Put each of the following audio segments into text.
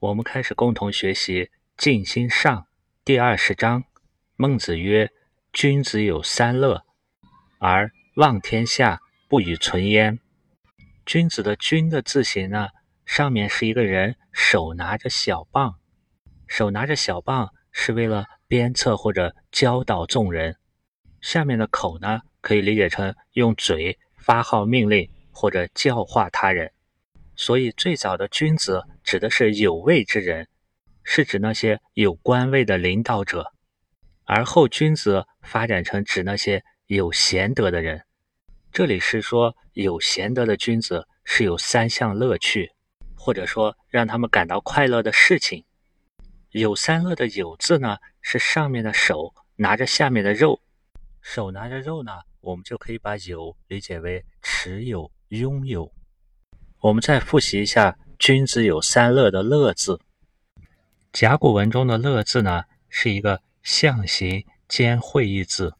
我们开始共同学习《静心上》第二十章。孟子曰：“君子有三乐，而望天下不与存焉。”君子的“君”的字形呢，上面是一个人手拿着小棒，手拿着小棒是为了鞭策或者教导众人。下面的口呢，可以理解成用嘴发号命令或者教化他人。所以，最早的君子指的是有位之人，是指那些有官位的领导者；而后君子发展成指那些有贤德的人。这里是说有贤德的君子是有三项乐趣，或者说让他们感到快乐的事情。有三乐的“有”字呢，是上面的手拿着下面的肉，手拿着肉呢，我们就可以把“有”理解为持有、拥有。我们再复习一下“君子有三乐”的“乐”字。甲骨文中的“乐”字呢，是一个象形兼会意字。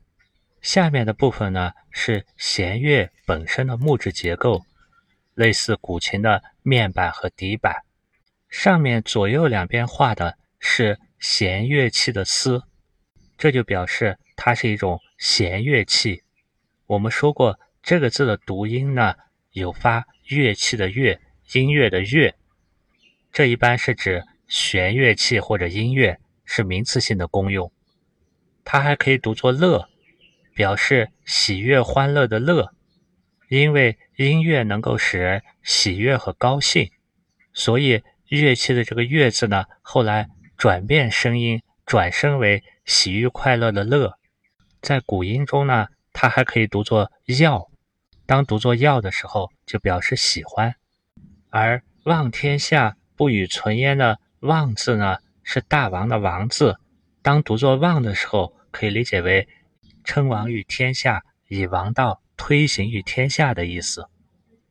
下面的部分呢，是弦乐本身的木质结构，类似古琴的面板和底板。上面左右两边画的是弦乐器的丝，这就表示它是一种弦乐器。我们说过，这个字的读音呢，有发。乐器的乐，音乐的乐，这一般是指弦乐器或者音乐，是名词性的功用。它还可以读作乐，表示喜悦欢乐的乐，因为音乐能够使人喜悦和高兴，所以乐器的这个乐字呢，后来转变声音，转声为喜悦快乐的乐。在古音中呢，它还可以读作要。当读作“要”的时候，就表示喜欢；而“望天下不与存焉”的“望”字呢，是大王的“王”字。当读作“望”的时候，可以理解为称王于天下，以王道推行于天下的意思。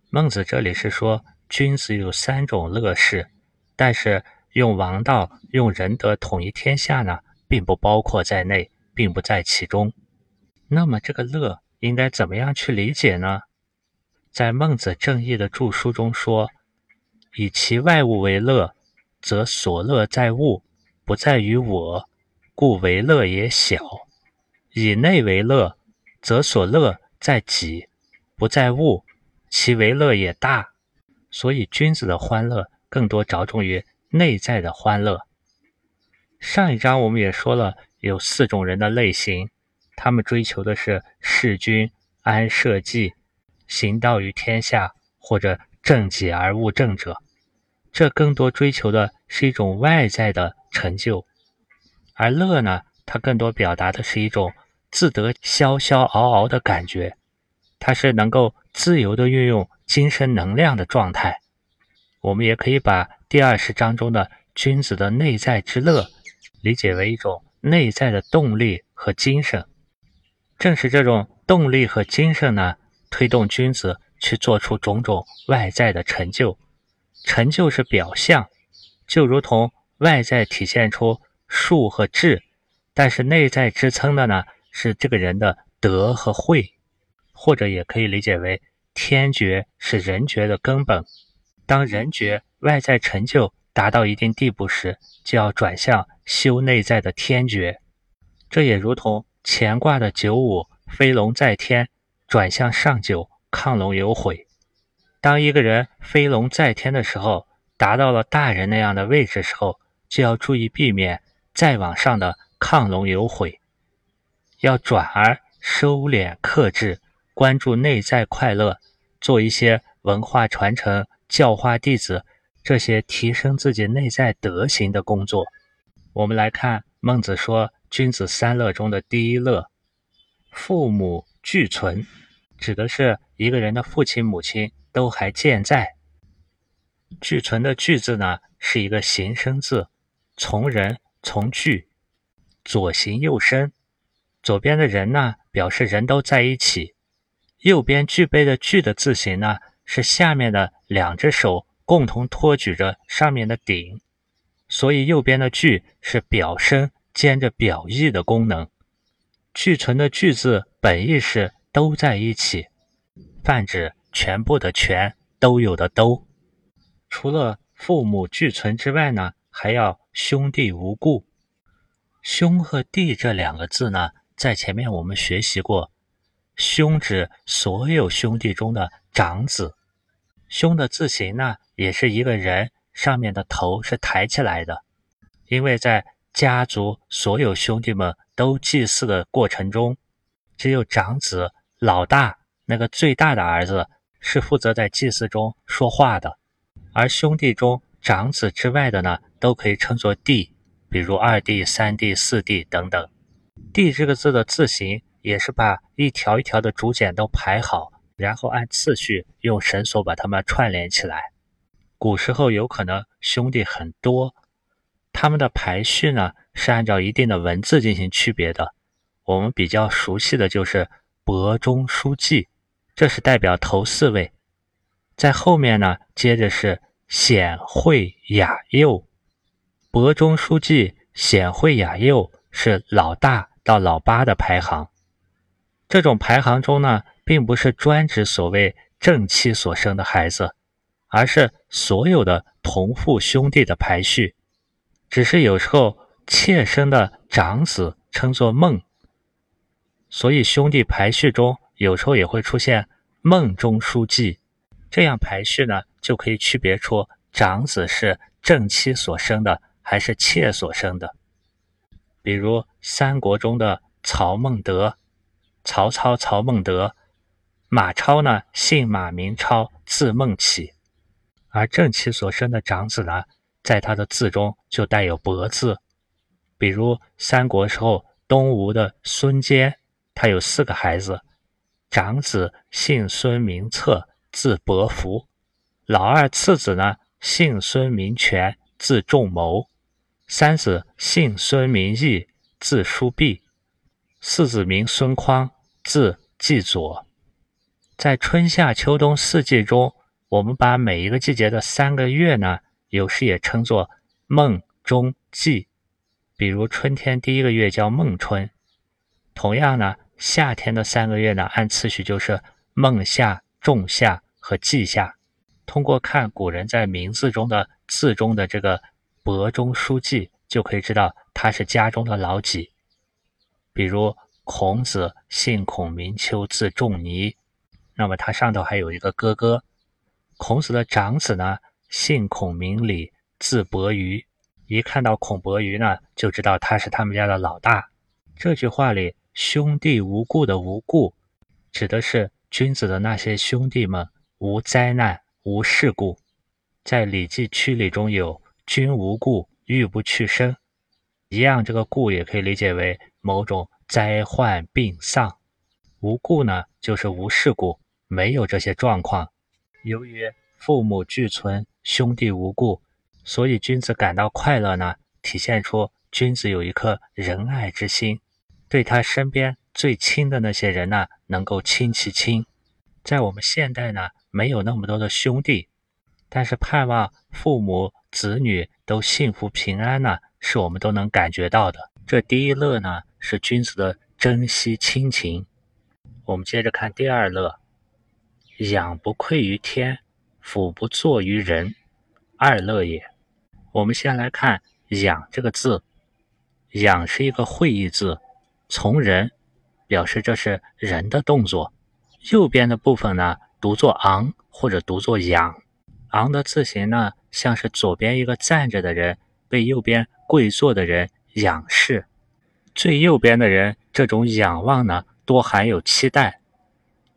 孟子这里是说，君子有三种乐事，但是用王道、用仁德统一天下呢，并不包括在内，并不在其中。那么，这个乐应该怎么样去理解呢？在《孟子正义》的著书中说：“以其外物为乐，则所乐在物，不在于我，故为乐也小；以内为乐，则所乐在己，不在物，其为乐也大。所以，君子的欢乐更多着重于内在的欢乐。”上一章我们也说了，有四种人的类型，他们追求的是事君安社稷。行道于天下，或者正己而务正者，这更多追求的是一种外在的成就；而乐呢，它更多表达的是一种自得逍逍遨遨的感觉，它是能够自由的运用精神能量的状态。我们也可以把第二十章中的君子的内在之乐，理解为一种内在的动力和精神。正是这种动力和精神呢。推动君子去做出种种外在的成就，成就是表象，就如同外在体现出术和智，但是内在支撑的呢是这个人的德和慧，或者也可以理解为天觉是人觉的根本。当人觉外在成就达到一定地步时，就要转向修内在的天觉。这也如同乾卦的九五飞龙在天。转向上九，亢龙有悔。当一个人飞龙在天的时候，达到了大人那样的位置时候，就要注意避免再往上的亢龙有悔，要转而收敛克制，关注内在快乐，做一些文化传承、教化弟子这些提升自己内在德行的工作。我们来看孟子说：“君子三乐中的第一乐，父母。”俱存，指的是一个人的父亲、母亲都还健在。俱存的“俱”字呢，是一个形声字，从人从句，左形右声。左边的人呢，表示人都在一起；右边具备的“具”的字形呢，是下面的两只手共同托举着上面的鼎，所以右边的“具”是表声兼着表意的功能。俱存的“俱”字本意是都在一起，泛指全部的全都有的都。除了父母俱存之外呢，还要兄弟无故。兄和弟这两个字呢，在前面我们学习过，兄指所有兄弟中的长子。兄的字形呢，也是一个人上面的头是抬起来的，因为在家族所有兄弟们都祭祀的过程中，只有长子老大那个最大的儿子是负责在祭祀中说话的，而兄弟中长子之外的呢，都可以称作弟。比如二弟、三弟、四弟等等，弟这个字的字形也是把一条一条的竹简都排好，然后按次序用绳索把它们串联起来。古时候有可能兄弟很多，他们的排序呢是按照一定的文字进行区别的。我们比较熟悉的就是伯中叔季，这是代表头四位，在后面呢接着是显惠雅幼。伯中书记显惠雅幼是老大到老八的排行，这种排行中呢，并不是专指所谓正妻所生的孩子，而是所有的同父兄弟的排序。只是有时候妾生的长子称作孟，所以兄弟排序中有时候也会出现孟中书记，这样排序呢，就可以区别出长子是正妻所生的。还是妾所生的，比如三国中的曹孟德，曹操曹孟德，马超呢姓马名超，字孟起，而正妻所生的长子呢，在他的字中就带有伯字，比如三国时候东吴的孙坚，他有四个孩子，长子姓孙名策，字伯符，老二次子呢姓孙名权，字仲谋。三子姓孙名义，字叔弼；四子名孙匡，字季佐。在春夏秋冬四季中，我们把每一个季节的三个月呢，有时也称作孟、中、季。比如春天第一个月叫孟春。同样呢，夏天的三个月呢，按次序就是孟夏、仲夏和季夏。通过看古人在名字中的字中的这个。伯中书记就可以知道他是家中的老几。比如孔子姓孔名丘，字仲尼，那么他上头还有一个哥哥。孔子的长子呢，姓孔名礼，字伯鱼。一看到孔伯鱼呢，就知道他是他们家的老大。这句话里“兄弟无故”的“无故”，指的是君子的那些兄弟们无灾难、无事故。在《礼记·曲礼》中有。君无故，欲不去身，一样，这个故也可以理解为某种灾患、病丧。无故呢，就是无事故，没有这些状况。由于父母俱存，兄弟无故，所以君子感到快乐呢，体现出君子有一颗仁爱之心，对他身边最亲的那些人呢，能够亲其亲。在我们现代呢，没有那么多的兄弟，但是盼望父母。子女都幸福平安呢，是我们都能感觉到的。这第一乐呢，是君子的珍惜亲情。我们接着看第二乐，养不愧于天，俯不作于人，二乐也。我们先来看“养”这个字，“养”是一个会意字，从人，表示这是人的动作。右边的部分呢，读作昂或者读作仰。昂的字形呢，像是左边一个站着的人被右边跪坐的人仰视，最右边的人这种仰望呢，多含有期待，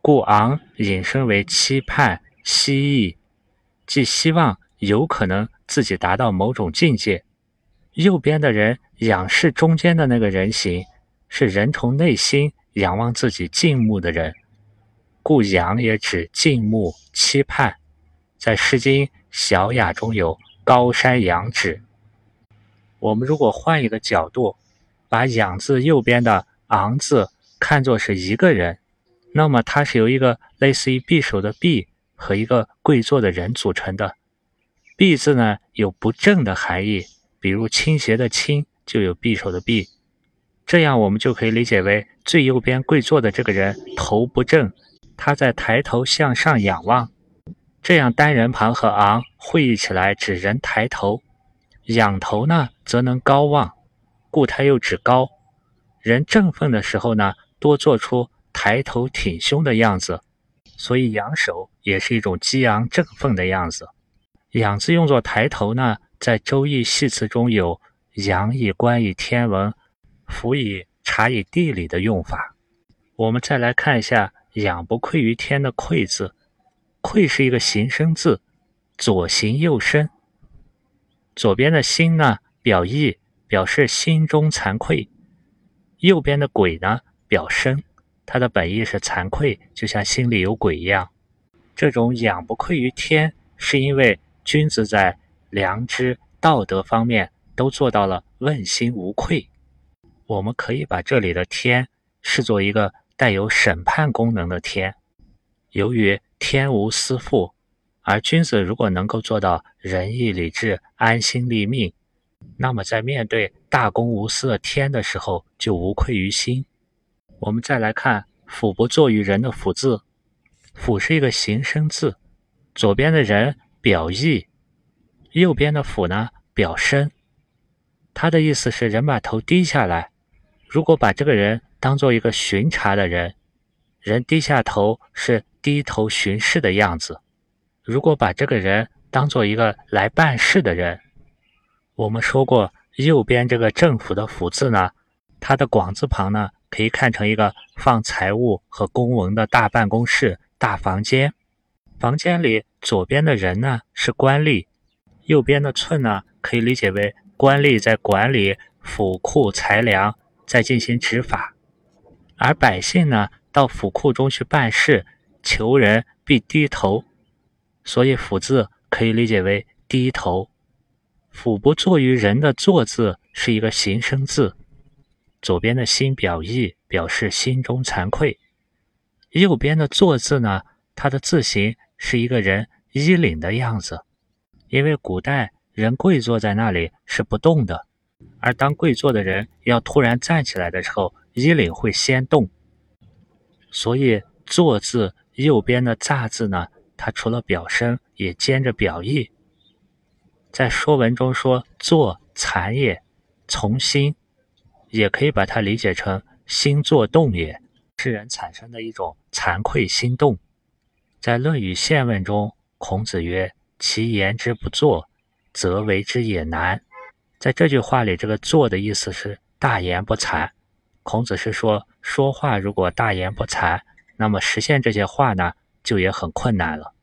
故昂引申为期盼、希冀，即希望有可能自己达到某种境界。右边的人仰视中间的那个人形，是人从内心仰望自己敬慕的人，故仰也指敬慕、期盼。在《诗经·小雅》中有“高山仰止”。我们如果换一个角度，把“仰”字右边的“昂”字看作是一个人，那么它是由一个类似于匕首的“匕”和一个跪坐的人组成的。“匕”字呢有不正的含义，比如倾斜的“倾”就有匕首的“匕”。这样我们就可以理解为最右边跪坐的这个人头不正，他在抬头向上仰望。这样单人旁和昂会意起来指人抬头，仰头呢，则能高望，故它又指高。人振奋的时候呢，多做出抬头挺胸的样子，所以仰首也是一种激昂振奋的样子。仰字用作抬头呢，在《周易》系辞中有仰以观以天文，辅以察以地理的用法。我们再来看一下“仰不愧于天”的“愧”字，“愧”是一个形声字，左形右声。左边的心呢，表意，表示心中惭愧；右边的鬼呢，表身，它的本意是惭愧，就像心里有鬼一样。这种仰不愧于天，是因为君子在良知、道德方面都做到了问心无愧。我们可以把这里的天视作一个带有审判功能的天，由于天无私负。而君子如果能够做到仁义礼智、安心立命，那么在面对大公无私的天的时候，就无愧于心。我们再来看“辅不作于人”的“辅”字，“辅”是一个形声字，左边的人表意，右边的“辅”呢表身。它的意思是人把头低下来，如果把这个人当做一个巡查的人，人低下头是低头巡视的样子。如果把这个人当做一个来办事的人，我们说过，右边这个政府的“府”字呢，它的广字旁呢，可以看成一个放财务和公文的大办公室、大房间。房间里左边的人呢是官吏，右边的寸呢可以理解为官吏在管理府库财粮，在进行执法，而百姓呢到府库中去办事，求人必低头。所以“府”字可以理解为低头，“辅不作于人”的“坐”字是一个形声字，左边的心表意，表示心中惭愧；右边的“坐”字呢，它的字形是一个人衣领的样子，因为古代人跪坐在那里是不动的，而当跪坐的人要突然站起来的时候，衣领会先动，所以“坐”字右边的“乍”字呢。它除了表声，也兼着表意。在《说文》中说“坐惭也”，从心，也可以把它理解成心作动也，是人产生的一种惭愧心动。在《论语宪问》中，孔子曰：“其言之不作，则为之也难。”在这句话里，这个“做”的意思是大言不惭。孔子是说，说话如果大言不惭，那么实现这些话呢，就也很困难了。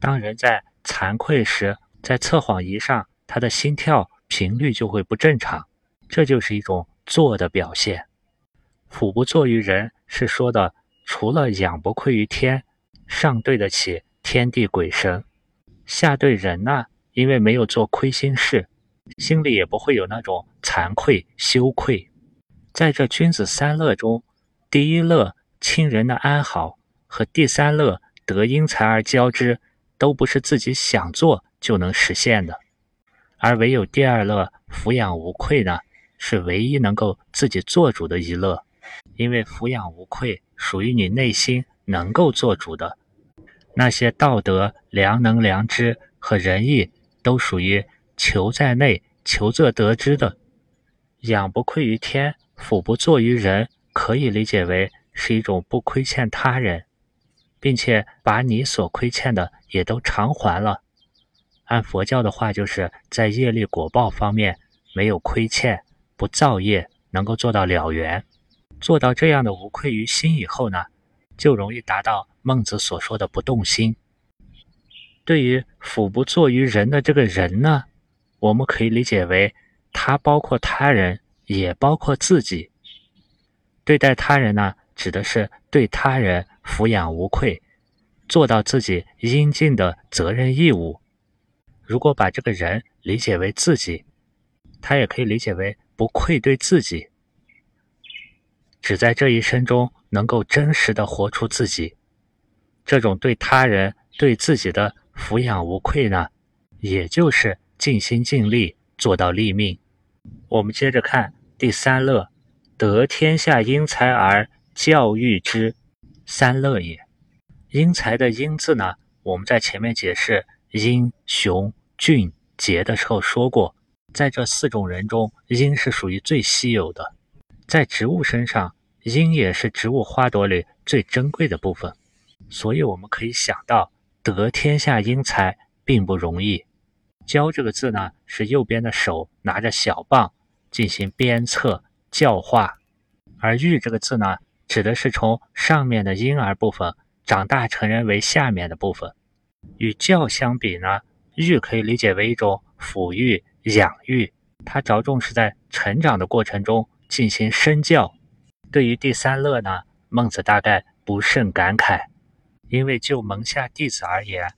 当人在惭愧时，在测谎仪上，他的心跳频率就会不正常，这就是一种做的表现。俯不作于人，是说的除了仰不愧于天，上对得起天地鬼神，下对人呢，因为没有做亏心事，心里也不会有那种惭愧羞愧。在这君子三乐中，第一乐亲人的安好，和第三乐得因财而交之。都不是自己想做就能实现的，而唯有第二乐抚养无愧呢，是唯一能够自己做主的一乐。因为抚养无愧属于你内心能够做主的，那些道德、良能、良知和仁义都属于求在内、求则得之的。养不愧于天，俯不作于人，可以理解为是一种不亏欠他人。并且把你所亏欠的也都偿还了。按佛教的话，就是在业力果报方面没有亏欠，不造业，能够做到了缘。做到这样的无愧于心以后呢，就容易达到孟子所说的不动心。对于俯不作于人的这个人呢，我们可以理解为他包括他人，也包括自己。对待他人呢，指的是对他人。抚养无愧，做到自己应尽的责任义务。如果把这个人理解为自己，他也可以理解为不愧对自己，只在这一生中能够真实的活出自己。这种对他人、对自己的抚养无愧呢，也就是尽心尽力做到立命。我们接着看第三乐，得天下英才而教育之。三乐也，英才的英字呢？我们在前面解释英雄俊杰的时候说过，在这四种人中，英是属于最稀有的。在植物身上，英也是植物花朵里最珍贵的部分。所以我们可以想到，得天下英才并不容易。教这个字呢，是右边的手拿着小棒进行鞭策教化，而育这个字呢，指的是从上面的婴儿部分长大成人为下面的部分。与教相比呢，育可以理解为一种抚育、养育，它着重是在成长的过程中进行身教。对于第三乐呢，孟子大概不甚感慨，因为就门下弟子而言。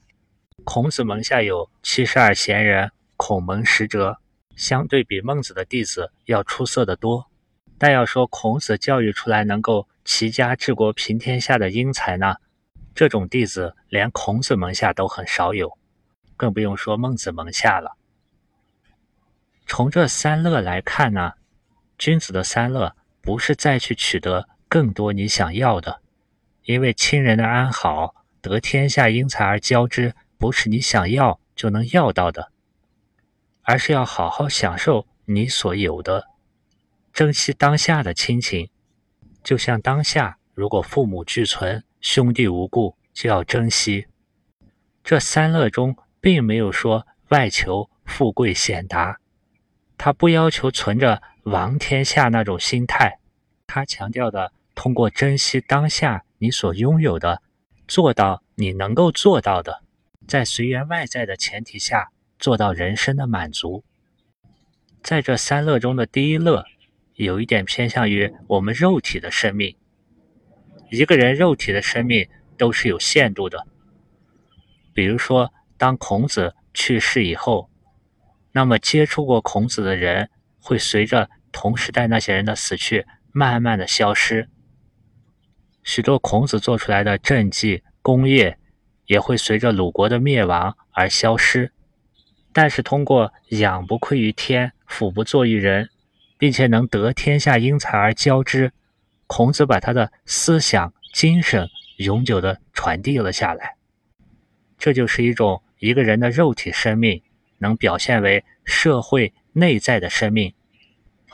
孔子门下有七十二贤人，孔门十哲，相对比孟子的弟子要出色的多。但要说孔子教育出来能够齐家治国平天下的英才呢，这种弟子连孔子门下都很少有，更不用说孟子门下了。从这三乐来看呢，君子的三乐不是再去取得更多你想要的，因为亲人的安好，得天下英才而交之。不是你想要就能要到的，而是要好好享受你所有的，珍惜当下的亲情。就像当下，如果父母俱存，兄弟无故，就要珍惜。这三乐中，并没有说外求富贵显达，他不要求存着王天下那种心态，他强调的，通过珍惜当下你所拥有的，做到你能够做到的。在随缘外在的前提下，做到人生的满足。在这三乐中的第一乐，有一点偏向于我们肉体的生命。一个人肉体的生命都是有限度的。比如说，当孔子去世以后，那么接触过孔子的人，会随着同时代那些人的死去，慢慢的消失。许多孔子做出来的政绩功业。也会随着鲁国的灭亡而消失，但是通过养不愧于天，俯不作于人，并且能得天下英才而教之，孔子把他的思想精神永久的传递了下来。这就是一种一个人的肉体生命能表现为社会内在的生命，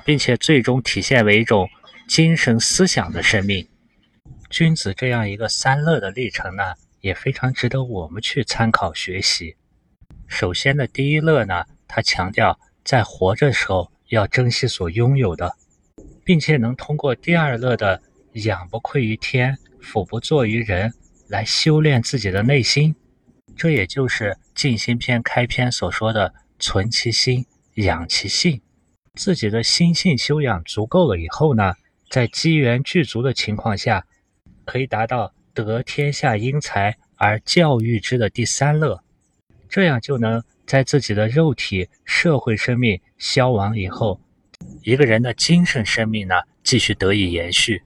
并且最终体现为一种精神思想的生命。君子这样一个三乐的历程呢？也非常值得我们去参考学习。首先的第一乐呢，他强调在活着时候要珍惜所拥有的，并且能通过第二乐的仰不愧于天，俯不作于人来修炼自己的内心。这也就是《静心篇》开篇所说的“存其心，养其性”。自己的心性修养足够了以后呢，在机缘具足的情况下，可以达到。得天下英才而教育之的第三乐，这样就能在自己的肉体、社会生命消亡以后，一个人的精神生命呢继续得以延续。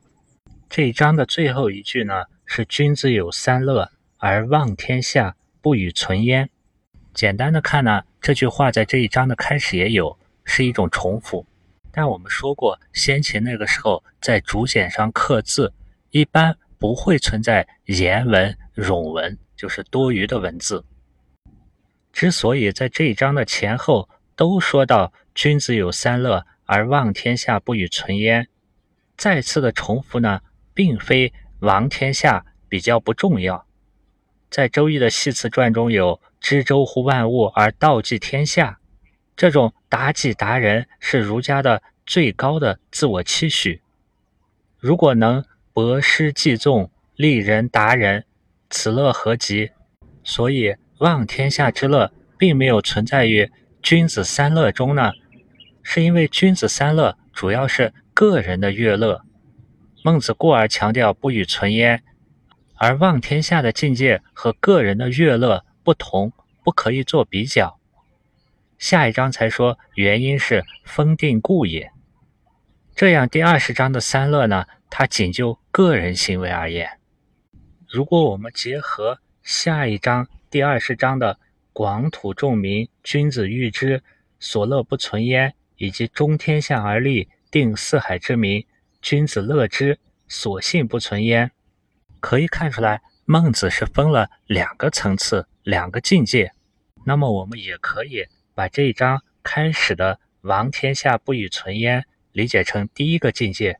这一章的最后一句呢是“君子有三乐而望天下，不与存焉”。简单的看呢，这句话在这一章的开始也有，是一种重复。但我们说过，先秦那个时候在竹简上刻字，一般。不会存在言文、冗文，就是多余的文字。之所以在这一章的前后都说到“君子有三乐而望天下，不与存焉”，再次的重复呢，并非王天下比较不重要。在《周易》的系辞传中有“知周乎万物而道济天下”，这种达己达人是儒家的最高的自我期许。如果能。博施济众，利人达人，此乐何极？所以望天下之乐，并没有存在于君子三乐中呢。是因为君子三乐主要是个人的乐乐，孟子故而强调不与存焉。而望天下的境界和个人的乐乐不同，不可以做比较。下一章才说原因是封定故也。这样第二十章的三乐呢？它仅就个人行为而言，如果我们结合下一章第二十章的“广土众民，君子喻之，所乐不存焉”，以及“中天下而立，定四海之民，君子乐之，所幸不存焉”，可以看出来，孟子是分了两个层次、两个境界。那么，我们也可以把这一章开始的王天下不与存焉理解成第一个境界，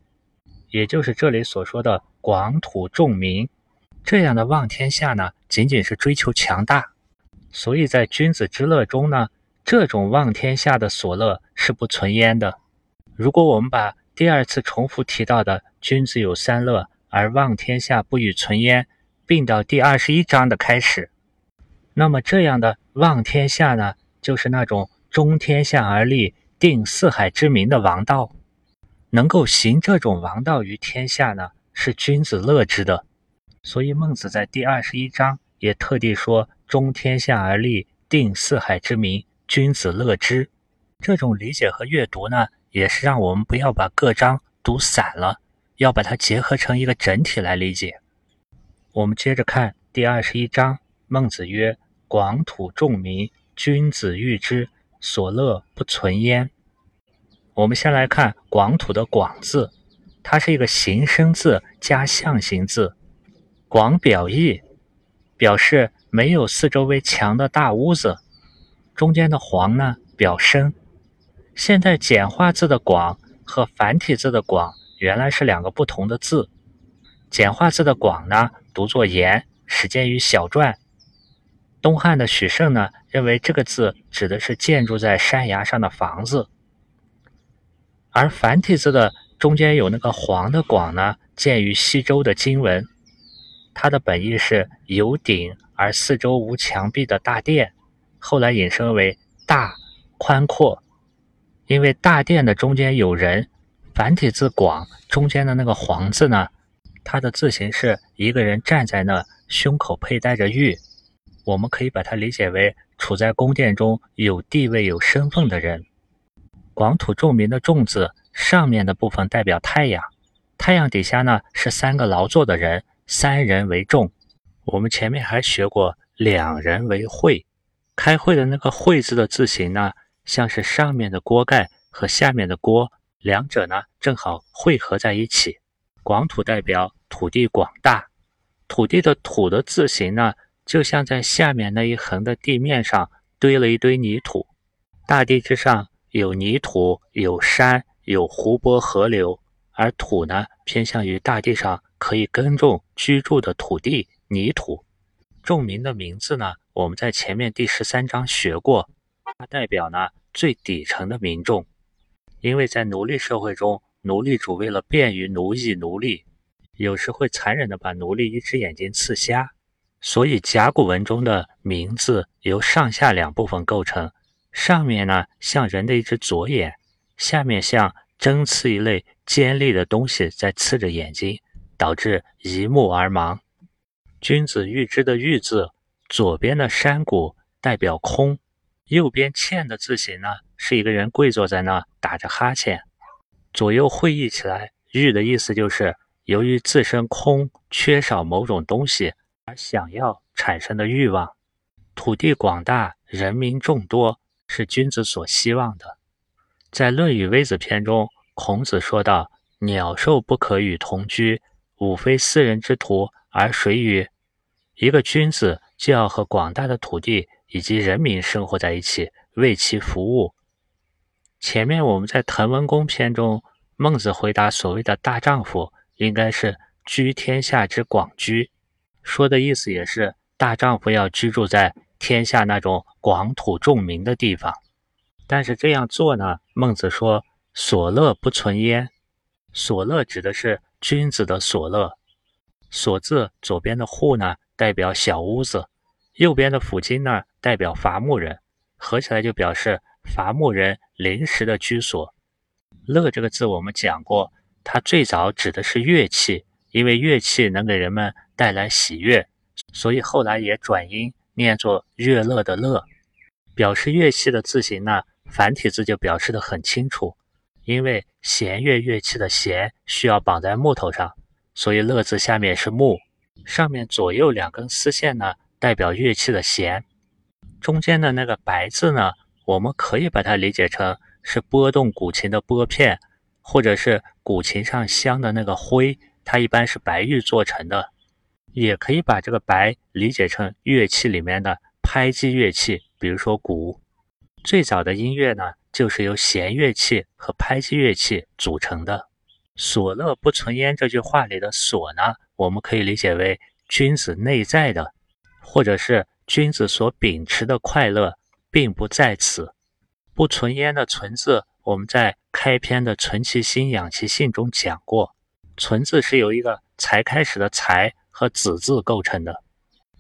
也就是这里所说的广土重民。这样的望天下呢，仅仅是追求强大，所以在君子之乐中呢，这种望天下的所乐是不存焉的。如果我们把第二次重复提到的“君子有三乐，而望天下不与存焉”并到第二十一章的开始，那么这样的望天下呢，就是那种中天下而立。定四海之民的王道，能够行这种王道于天下呢，是君子乐之的。所以孟子在第二十一章也特地说：“中天下而立，定四海之民，君子乐之。”这种理解和阅读呢，也是让我们不要把各章读散了，要把它结合成一个整体来理解。我们接着看第二十一章，孟子曰：“广土重民，君子喻之。”所乐不存焉。我们先来看“广土”的“广”字，它是一个形声字加象形字。广表意，表示没有四周围墙的大屋子。中间的“黄”呢，表深。现在简化字的“广”和繁体字的“广”原来是两个不同的字。简化字的“广”呢，读作“言”，始见于小篆。东汉的许慎呢，认为这个字指的是建筑在山崖上的房子，而繁体字的中间有那个“黄”的“广”呢，见于西周的经文，它的本意是有顶而四周无墙壁的大殿，后来引申为大、宽阔，因为大殿的中间有人。繁体字“广”中间的那个“黄”字呢，它的字形是一个人站在那，胸口佩戴着玉。我们可以把它理解为处在宫殿中有地位、有身份的人。广土重民的“重”字上面的部分代表太阳，太阳底下呢是三个劳作的人，三人为众。我们前面还学过两人为会，开会的那个“会”字的字形呢，像是上面的锅盖和下面的锅，两者呢正好汇合在一起。广土代表土地广大，土地的“土”的字形呢。就像在下面那一横的地面上堆了一堆泥土，大地之上有泥土、有山、有湖泊、河流，而土呢，偏向于大地上可以耕种、居住的土地泥土。众民的名字呢，我们在前面第十三章学过，它代表呢最底层的民众，因为在奴隶社会中，奴隶主为了便于奴役奴隶，有时会残忍地把奴隶一只眼睛刺瞎。所以甲骨文中的名字由上下两部分构成，上面呢像人的一只左眼，下面像针刺一类尖利的东西在刺着眼睛，导致一目而盲。君子喻之的喻字，左边的山谷代表空，右边欠的字形呢是一个人跪坐在那打着哈欠，左右会意起来，喻的意思就是由于自身空，缺少某种东西。而想要产生的欲望，土地广大，人民众多，是君子所希望的。在《论语·微子》篇中，孔子说道：“鸟兽不可与同居，吾非私人之徒，而谁与？”一个君子就要和广大的土地以及人民生活在一起，为其服务。前面我们在《滕文公》篇中，孟子回答所谓的大丈夫，应该是居天下之广居。说的意思也是，大丈夫要居住在天下那种广土重民的地方。但是这样做呢，孟子说：“所乐不存焉。”所乐指的是君子的所乐。所字左边的户呢，代表小屋子；右边的府金呢，代表伐木人。合起来就表示伐木人临时的居所。乐这个字我们讲过，它最早指的是乐器，因为乐器能给人们。带来喜悦，所以后来也转音念作乐乐的乐。表示乐器的字形呢，繁体字就表示的很清楚。因为弦乐乐器的弦需要绑在木头上，所以乐字下面是木，上面左右两根丝线呢，代表乐器的弦。中间的那个白字呢，我们可以把它理解成是拨动古琴的拨片，或者是古琴上镶的那个灰，它一般是白玉做成的。也可以把这个“白”理解成乐器里面的拍击乐器，比如说鼓。最早的音乐呢，就是由弦乐器和拍击乐器组成的。所乐不存焉这句话里的所呢，我们可以理解为君子内在的，或者是君子所秉持的快乐，并不在此。不存焉的存字，我们在开篇的存其心养其性中讲过，存字是由一个才开始的才和子字构成的，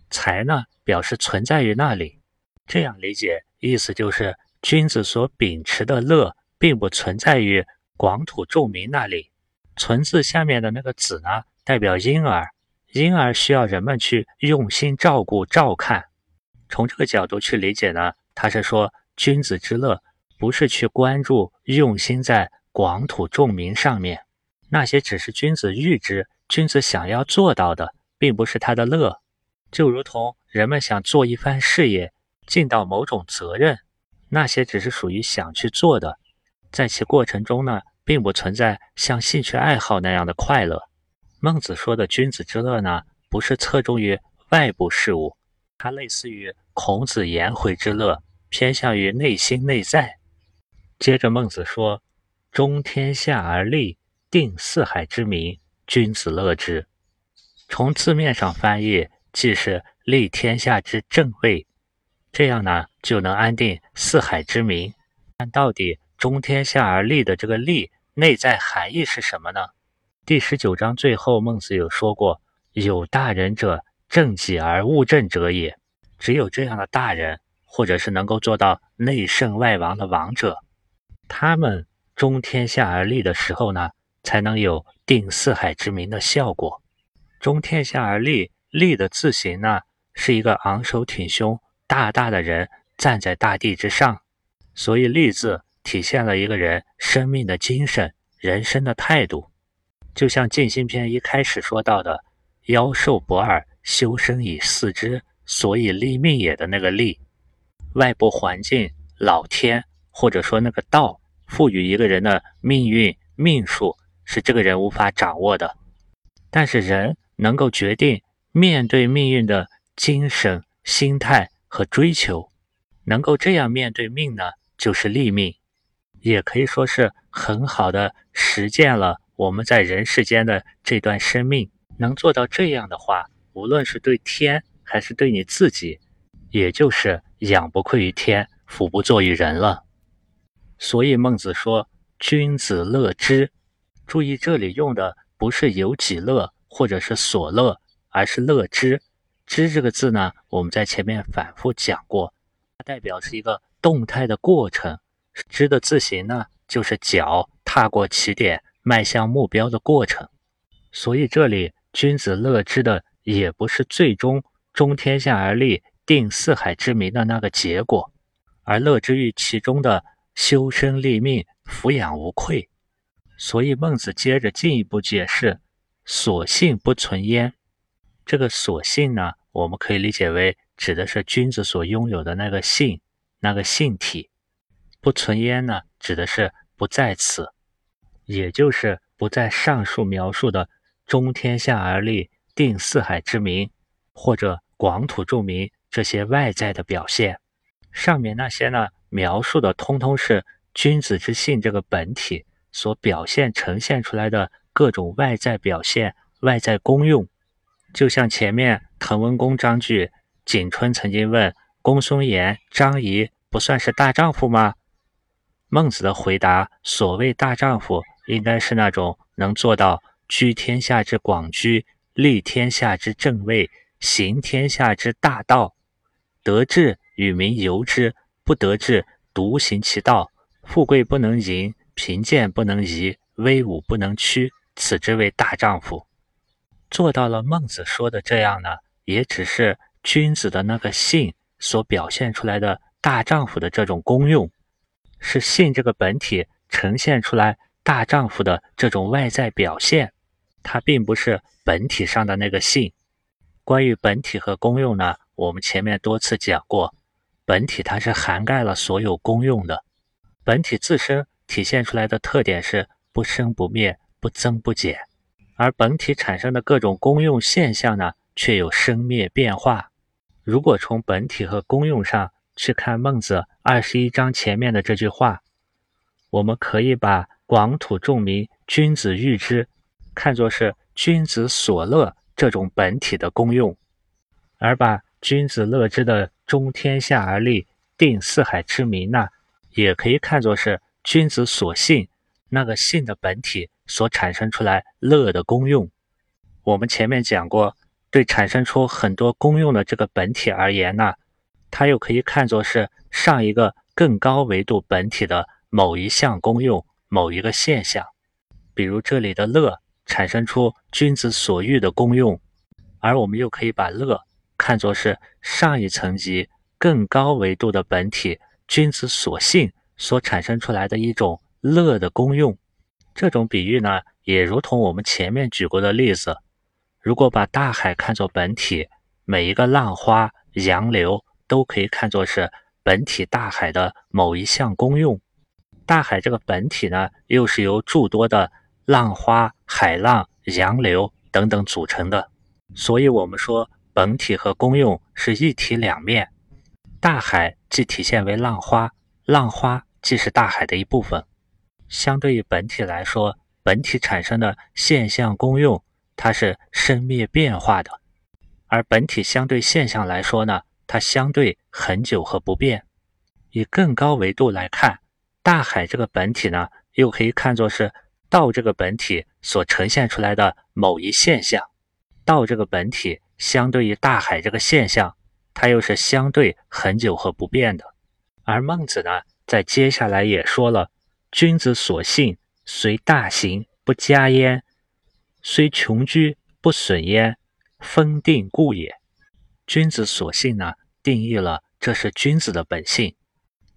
才呢表示存在于那里，这样理解意思就是君子所秉持的乐，并不存在于广土众民那里。存字下面的那个子呢，代表婴儿，婴儿需要人们去用心照顾、照看。从这个角度去理解呢，他是说君子之乐不是去关注、用心在广土众民上面，那些只是君子欲之、君子想要做到的，并不是他的乐。就如同人们想做一番事业、尽到某种责任，那些只是属于想去做的，在其过程中呢。并不存在像兴趣爱好那样的快乐。孟子说的君子之乐呢，不是侧重于外部事物，它类似于孔子颜回之乐，偏向于内心内在。接着孟子说：“中天下而立，定四海之民，君子乐之。”从字面上翻译，即是立天下之正位，这样呢，就能安定四海之民。但到底中天下而立的这个立？内在含义是什么呢？第十九章最后，孟子有说过：“有大人者，正己而物正者也。”只有这样的大人，或者是能够做到内圣外王的王者，他们中天下而立的时候呢，才能有定四海之民的效果。中天下而立，立的字形呢，是一个昂首挺胸、大大的人站在大地之上，所以立字。体现了一个人生命的精神、人生的态度，就像《静心篇》一开始说到的“夭寿不二，修身以四之，所以立命也”的那个立。外部环境、老天或者说那个道赋予一个人的命运命数，是这个人无法掌握的，但是人能够决定面对命运的精神、心态和追求，能够这样面对命呢，就是立命。也可以说是很好的实践了我们在人世间的这段生命。能做到这样的话，无论是对天还是对你自己，也就是仰不愧于天，俯不作于人了。所以孟子说：“君子乐之。”注意这里用的不是有己乐或者是所乐，而是乐之。之这个字呢，我们在前面反复讲过，它代表是一个动态的过程。之的字形呢，就是脚踏过起点，迈向目标的过程。所以这里君子乐之的也不是最终中天下而立、定四海之民的那个结果，而乐之于其中的修身立命、抚养无愧。所以孟子接着进一步解释：“所信不存焉。”这个“所信”呢，我们可以理解为指的是君子所拥有的那个性，那个性体。不存焉呢，指的是不在此，也就是不在上述描述的中天下而立、定四海之民或者广土众民这些外在的表现。上面那些呢，描述的通通是君子之性这个本体所表现呈现出来的各种外在表现、外在功用。就像前面滕文公章句，景春曾经问公孙衍、张仪不算是大丈夫吗？孟子的回答：所谓大丈夫，应该是那种能做到居天下之广居，立天下之正位，行天下之大道。得志与民由之，不得志独行其道。富贵不能淫，贫贱不能移，威武不能屈，此之为大丈夫。做到了孟子说的这样呢，也只是君子的那个性所表现出来的大丈夫的这种功用。是性这个本体呈现出来大丈夫的这种外在表现，它并不是本体上的那个性。关于本体和功用呢，我们前面多次讲过，本体它是涵盖了所有功用的。本体自身体现出来的特点是不生不灭、不增不减，而本体产生的各种功用现象呢，却有生灭变化。如果从本体和功用上去看孟子二十一章前面的这句话，我们可以把“广土众民，君子喻之”看作是君子所乐这种本体的功用，而把“君子乐之”的“中天下而立，定四海之民”呢，也可以看作是君子所信那个信的本体所产生出来乐的功用。我们前面讲过，对产生出很多功用的这个本体而言呢，它又可以看作是上一个更高维度本体的某一项功用、某一个现象。比如这里的乐产生出君子所欲的功用，而我们又可以把乐看作是上一层级更高维度的本体君子所性所产生出来的一种乐的功用。这种比喻呢，也如同我们前面举过的例子。如果把大海看作本体，每一个浪花、洋流都可以看作是本体大海的某一项功用。大海这个本体呢，又是由诸多的浪花、海浪、洋流等等组成的。所以，我们说本体和功用是一体两面。大海既体现为浪花，浪花既是大海的一部分。相对于本体来说，本体产生的现象功用。它是生灭变化的，而本体相对现象来说呢，它相对恒久和不变。以更高维度来看，大海这个本体呢，又可以看作是道这个本体所呈现出来的某一现象。道这个本体相对于大海这个现象，它又是相对恒久和不变的。而孟子呢，在接下来也说了：“君子所信，随大行不加焉。”虽穷居不损焉，风定故也。君子所信呢，定义了这是君子的本性。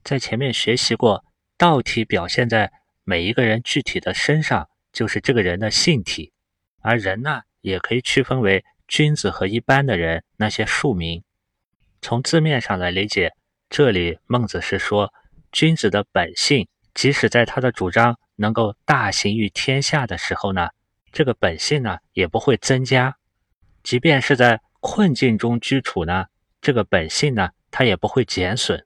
在前面学习过，道体表现在每一个人具体的身上，就是这个人的性体。而人呢，也可以区分为君子和一般的人，那些庶民。从字面上来理解，这里孟子是说，君子的本性，即使在他的主张能够大行于天下的时候呢。这个本性呢也不会增加，即便是在困境中居处呢，这个本性呢它也不会减损。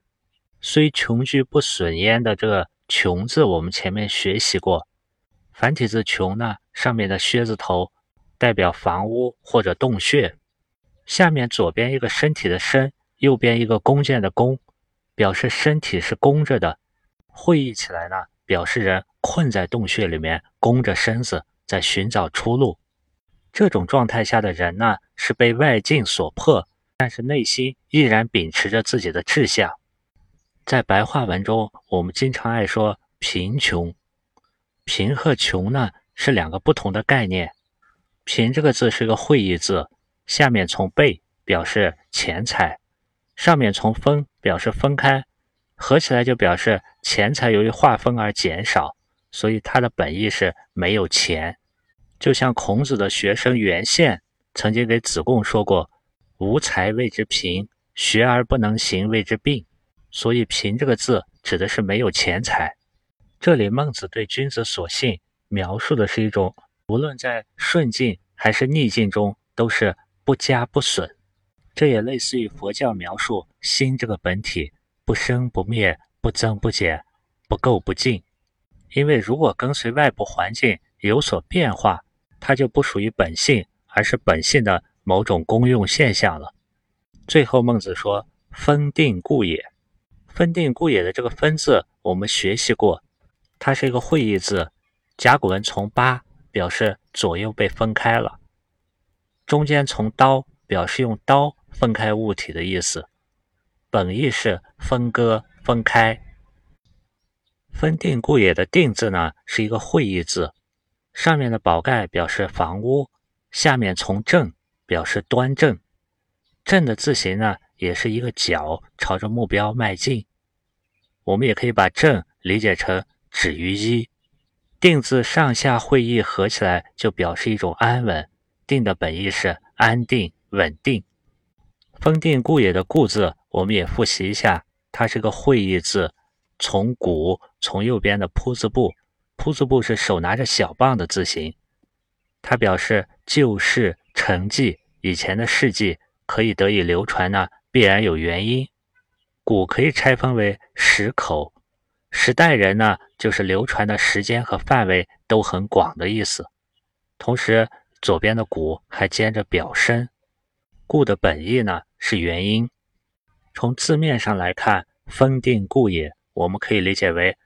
虽穷居不损焉的这个“穷”字，我们前面学习过，繁体字“穷”呢，上面的靴子头代表房屋或者洞穴，下面左边一个身体的“身”，右边一个弓箭的“弓”，表示身体是弓着的。会意起来呢，表示人困在洞穴里面，弓着身子。在寻找出路，这种状态下的人呢，是被外境所迫，但是内心依然秉持着自己的志向。在白话文中，我们经常爱说贫穷，贫和穷呢是两个不同的概念。贫这个字是个会意字，下面从贝表示钱财，上面从分表示分开，合起来就表示钱财由于划分而减少。所以它的本意是没有钱，就像孔子的学生袁宪曾经给子贡说过：“无才谓之贫，学而不能行谓之病。”所以“贫”这个字指的是没有钱财。这里孟子对君子所信描述的是一种，无论在顺境还是逆境中都是不加不损。这也类似于佛教描述心这个本体不生不灭、不增不减、不垢不净。因为如果跟随外部环境有所变化，它就不属于本性，而是本性的某种功用现象了。最后，孟子说：“分定故也。”分定故也的这个“分”字，我们学习过，它是一个会意字。甲骨文从八表示左右被分开了，中间从刀表示用刀分开物体的意思，本意是分割、分开。分定故也的定字呢，是一个会意字，上面的宝盖表示房屋，下面从正表示端正。正的字形呢，也是一个角朝着目标迈进。我们也可以把正理解成止于一。定字上下会意合起来，就表示一种安稳。定的本意是安定、稳定。分定故也的故字，我们也复习一下，它是个会意字。从古，从右边的铺字部，铺字部是手拿着小棒的字形，它表示旧事成绩，以前的事迹可以得以流传呢，必然有原因。古可以拆分为十口，十代人呢，就是流传的时间和范围都很广的意思。同时，左边的古还兼着表身，故的本意呢是原因。从字面上来看，分定故也，我们可以理解为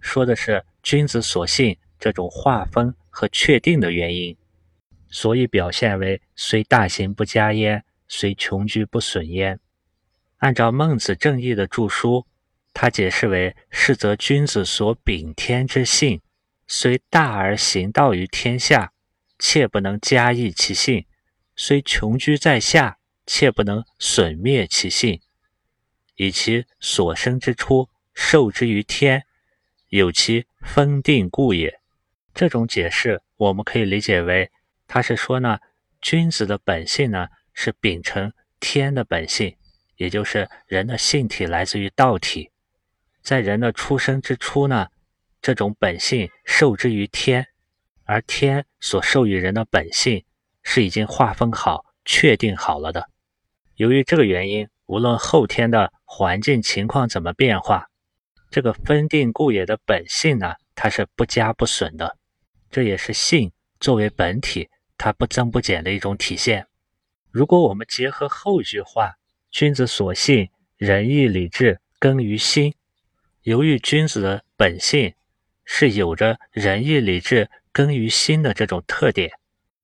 说的是君子所信这种划分和确定的原因，所以表现为虽大行不加焉，虽穷居不损焉。按照孟子正义的著书，他解释为：是则君子所秉天之性，虽大而行道于天下，切不能加益其性；虽穷居在下，切不能损灭其性。以其所生之初，受之于天，有其分定故也。这种解释，我们可以理解为，他是说呢，君子的本性呢，是秉承天的本性。也就是人的性体来自于道体，在人的出生之初呢，这种本性受之于天，而天所授予人的本性是已经划分好、确定好了的。由于这个原因，无论后天的环境情况怎么变化，这个分定故也的本性呢，它是不加不损的。这也是性作为本体，它不增不减的一种体现。如果我们结合后一句话，君子所信仁义礼智根于心。由于君子的本性是有着仁义礼智根于心的这种特点，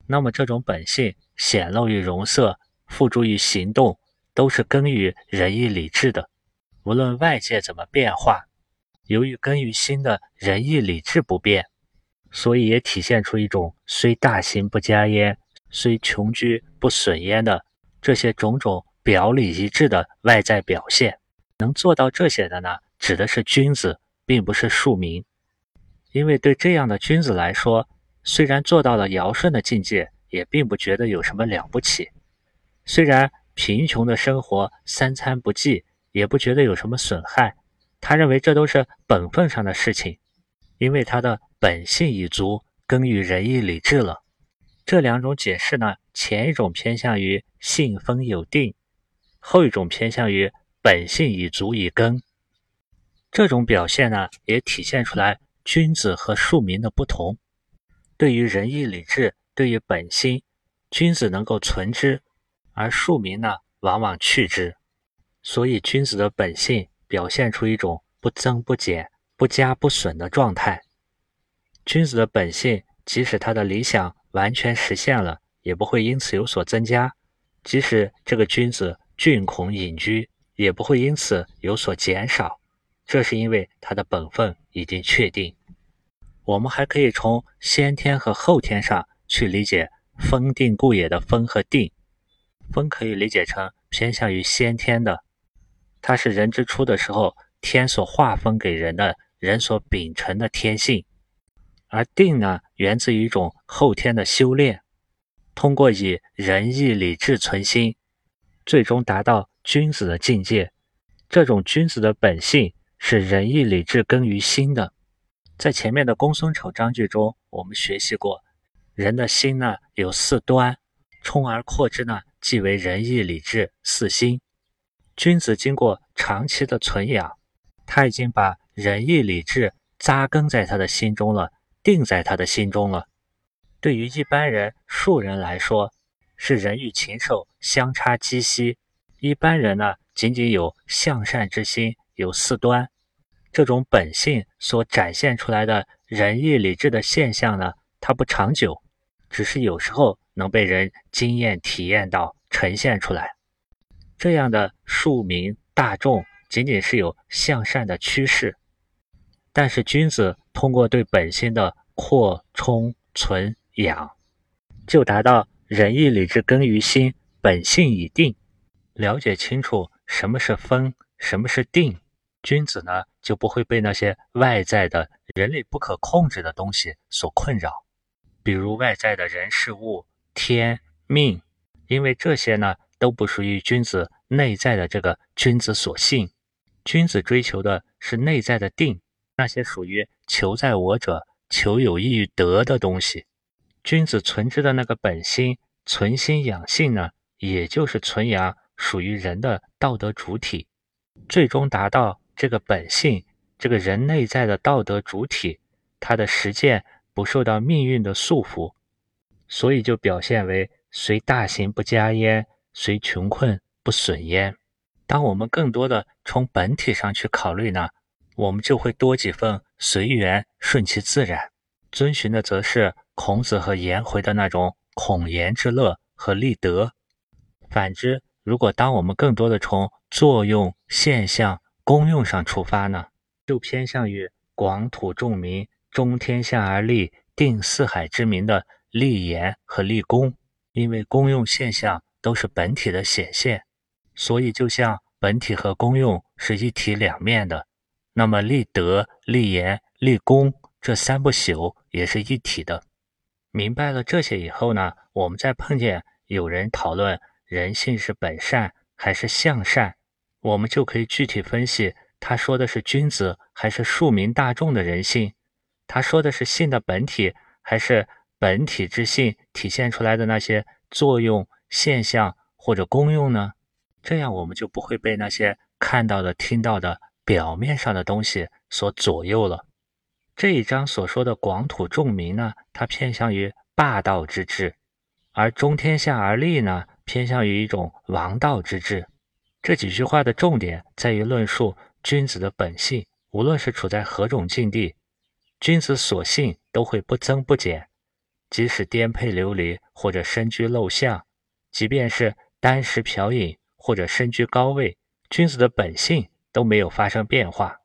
那么这种本性显露于容色，付诸于行动，都是根于仁义礼智的。无论外界怎么变化，由于根于心的仁义礼智不变，所以也体现出一种虽大行不加焉，虽穷居不损焉的这些种种。表里一致的外在表现，能做到这些的呢，指的是君子，并不是庶民。因为对这样的君子来说，虽然做到了尧舜的境界，也并不觉得有什么了不起；虽然贫穷的生活三餐不济，也不觉得有什么损害。他认为这都是本分上的事情，因为他的本性已足，根于仁义礼智了。这两种解释呢，前一种偏向于性分有定。后一种偏向于本性已足以根，这种表现呢，也体现出来君子和庶民的不同。对于仁义礼智，对于本心，君子能够存之，而庶民呢，往往去之。所以，君子的本性表现出一种不增不减、不加不损的状态。君子的本性，即使他的理想完全实现了，也不会因此有所增加。即使这个君子。峻恐隐居也不会因此有所减少，这是因为他的本分已经确定。我们还可以从先天和后天上去理解“风定故也”的“风”和“定”。风可以理解成偏向于先天的，它是人之初的时候天所划分给人的人所秉承的天性；而定呢，源自于一种后天的修炼，通过以仁义礼智存心。最终达到君子的境界，这种君子的本性是仁义礼智根于心的。在前面的公孙丑章句中，我们学习过，人的心呢有四端，充而扩之呢，即为仁义礼智四心。君子经过长期的存养，他已经把仁义礼智扎根在他的心中了，定在他的心中了。对于一般人、庶人来说，是人与禽兽相差极息，一般人呢，仅仅有向善之心，有四端，这种本性所展现出来的仁义礼智的现象呢，它不长久，只是有时候能被人经验体验到呈现出来。这样的庶民大众仅仅是有向善的趋势，但是君子通过对本心的扩充存养，就达到。仁义礼智根于心，本性已定。了解清楚什么是分，什么是定，君子呢就不会被那些外在的人类不可控制的东西所困扰，比如外在的人事物、天命，因为这些呢都不属于君子内在的这个君子所性。君子追求的是内在的定，那些属于求在我者、求有益于德的东西。君子存之的那个本心，存心养性呢，也就是存养属于人的道德主体。最终达到这个本性，这个人内在的道德主体，他的实践不受到命运的束缚，所以就表现为虽大行不加焉，虽穷困不损焉。当我们更多的从本体上去考虑呢，我们就会多几分随缘，顺其自然，遵循的则是孔子和颜回的那种孔颜之乐和立德。反之，如果当我们更多的从作用、现象、功用上出发呢，就偏向于广土重民、中天下而立、定四海之民的立言和立功。因为功用现象都是本体的显现，所以就像本体和功用是一体两面的，那么立德、立言、立功这三不朽也是一体的。明白了这些以后呢，我们再碰见有人讨论。人性是本善还是向善，我们就可以具体分析，他说的是君子还是庶民大众的人性？他说的是性的本体还是本体之性体现出来的那些作用、现象或者功用呢？这样我们就不会被那些看到的、听到的表面上的东西所左右了。这一章所说的广土重民呢，它偏向于霸道之治，而中天下而立呢？偏向于一种王道之治。这几句话的重点在于论述君子的本性，无论是处在何种境地，君子所性都会不增不减。即使颠沛流离或者身居陋巷，即便是单食嫖饮或者身居高位，君子的本性都没有发生变化。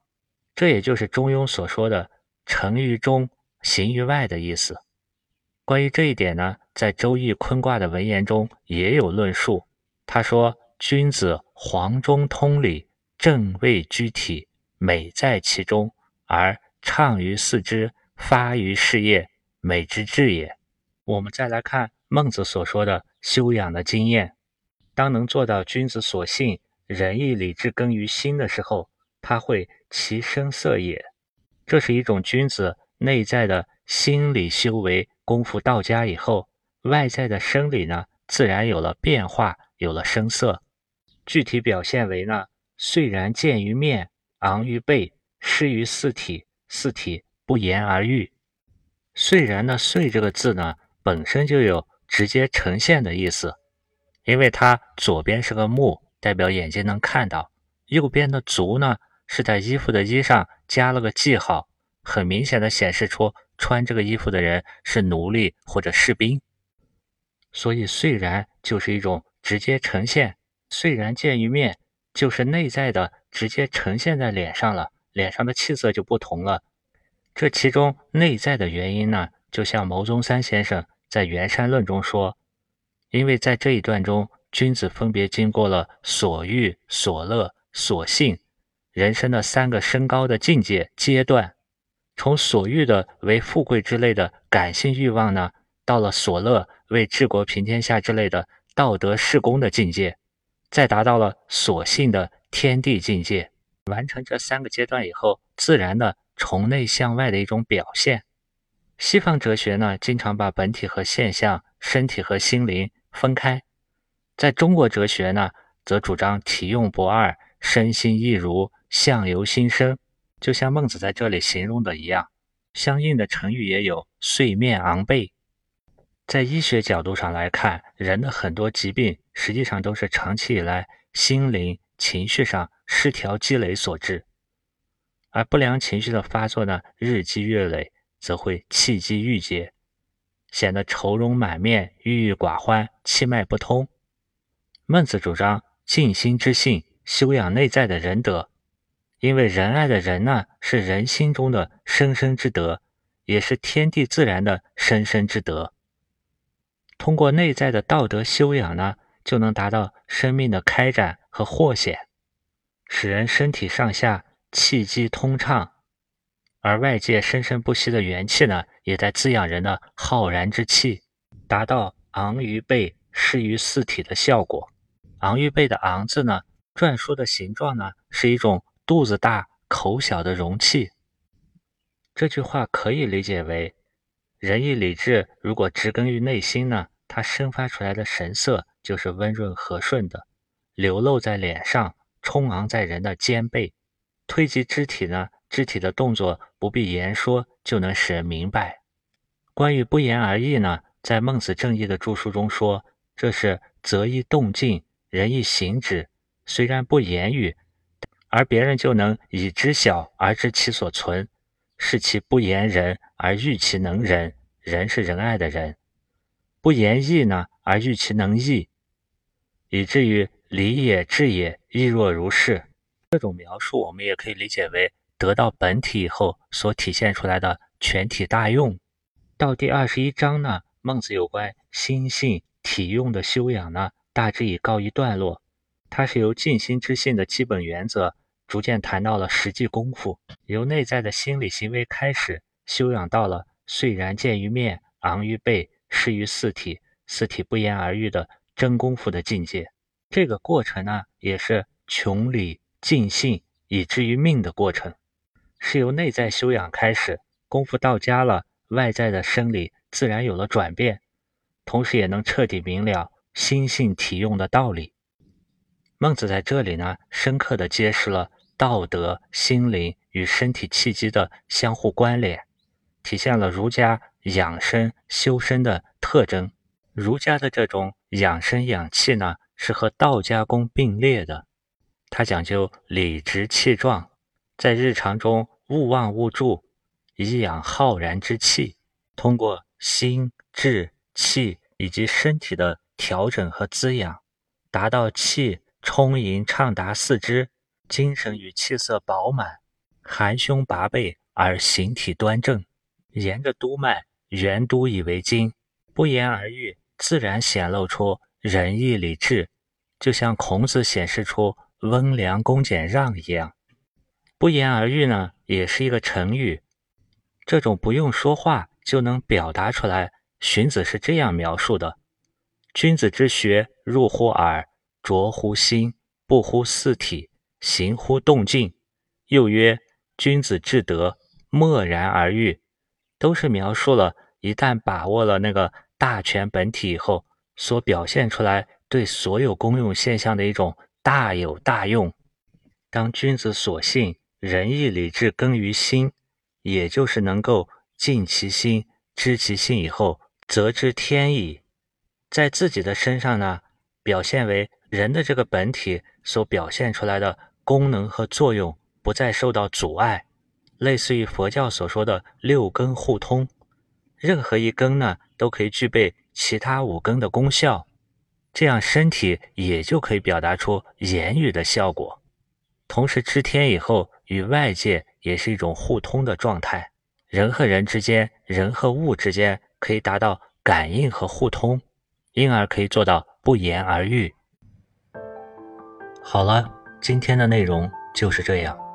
这也就是中庸所说的“成于中，行于外”的意思。关于这一点呢？在《周易》坤卦的文言中也有论述。他说：“君子黄中通理，正位居体，美在其中，而畅于四肢，发于事业，美之至也。”我们再来看孟子所说的修养的经验。当能做到君子所信，仁义礼智根于心的时候，他会其声色也。这是一种君子内在的心理修为功夫到家以后。外在的生理呢，自然有了变化，有了声色。具体表现为呢，虽然见于面，昂于背，失于四体，四体不言而喻。虽然呢，遂这个字呢，本身就有直接呈现的意思，因为它左边是个目，代表眼睛能看到；右边的足呢，是在衣服的衣上加了个记号，很明显的显示出穿这个衣服的人是奴隶或者士兵。所以，虽然就是一种直接呈现，虽然见于面，就是内在的直接呈现在脸上了，脸上的气色就不同了。这其中内在的原因呢，就像牟宗三先生在《圆山论》中说，因为在这一段中，君子分别经过了所欲、所乐、所性人生的三个升高的境界阶段，从所欲的为富贵之类的感性欲望呢。到了所乐为治国平天下之类的道德事功的境界，再达到了所性的天地境界。完成这三个阶段以后，自然的从内向外的一种表现。西方哲学呢，经常把本体和现象、身体和心灵分开；在中国哲学呢，则主张体用不二，身心一如，相由心生。就像孟子在这里形容的一样，相应的成语也有“睡面昂背”。在医学角度上来看，人的很多疾病实际上都是长期以来心灵、情绪上失调积累所致。而不良情绪的发作呢，日积月累，则会气机郁结，显得愁容满面、郁郁寡欢、气脉不通。孟子主张静心之性，修养内在的仁德，因为仁爱的仁呢，是人心中的生生之德，也是天地自然的生生之德。通过内在的道德修养呢，就能达到生命的开展和豁显，使人身体上下气机通畅，而外界生生不息的元气呢，也在滋养人的浩然之气，达到昂于背、失于四体的效果。昂于背的昂字呢，篆书的形状呢，是一种肚子大、口小的容器。这句话可以理解为。仁义礼智如果植根于内心呢，它生发出来的神色就是温润和顺的，流露在脸上，冲昂在人的肩背，推及肢体呢，肢体的动作不必言说就能使人明白。关于不言而喻呢，在孟子正义的著书中说，这是择一动静，人亦行止。虽然不言语，而别人就能以知晓而知其所存，是其不言人而喻其能仁。仁是仁爱的人，不言义呢，而欲其能义，以至于礼也智也亦若如是。这种描述，我们也可以理解为得到本体以后所体现出来的全体大用。到第二十一章呢，孟子有关心性体用的修养呢，大致已告一段落。它是由静心之性的基本原则，逐渐谈到了实际功夫，由内在的心理行为开始，修养到了虽然见于面，昂于背，施于四体，四体不言而喻的真功夫的境界。这个过程呢，也是穷理尽性以至于命的过程，是由内在修养开始，功夫到家了，外在的生理自然有了转变，同时也能彻底明了心性体用的道理。孟子在这里呢，深刻地揭示了道德、心灵与身体气机的相互关联，体现了儒家养生修身的特征。儒家的这种养生养气呢，是和道家功并列的。他讲究理直气壮，在日常中勿忘勿助，以养浩然之气。通过心、志、气以及身体的调整和滋养，达到气。充盈畅达四肢，精神与气色饱满，含胸拔背而形体端正，沿着督脉圆督以为今，不言而喻，自然显露出仁义礼智，就像孔子显示出温良恭俭让一样。不言而喻呢，也是一个成语，这种不用说话就能表达出来。荀子是这样描述的：君子之学，入乎耳。着乎心，不乎四体，行乎动静。又曰：君子至德，默然而喻，都是描述了一旦把握了那个大权本体以后，所表现出来对所有公用现象的一种大有大用。当君子所信，仁义礼智根于心，也就是能够尽其心，知其性以后，则知天意。在自己的身上呢，表现为。人的这个本体所表现出来的功能和作用不再受到阻碍，类似于佛教所说的六根互通，任何一根呢都可以具备其他五根的功效，这样身体也就可以表达出言语的效果。同时知天以后，与外界也是一种互通的状态，人和人之间，人和物之间可以达到感应和互通，因而可以做到不言而喻。好了，今天的内容就是这样。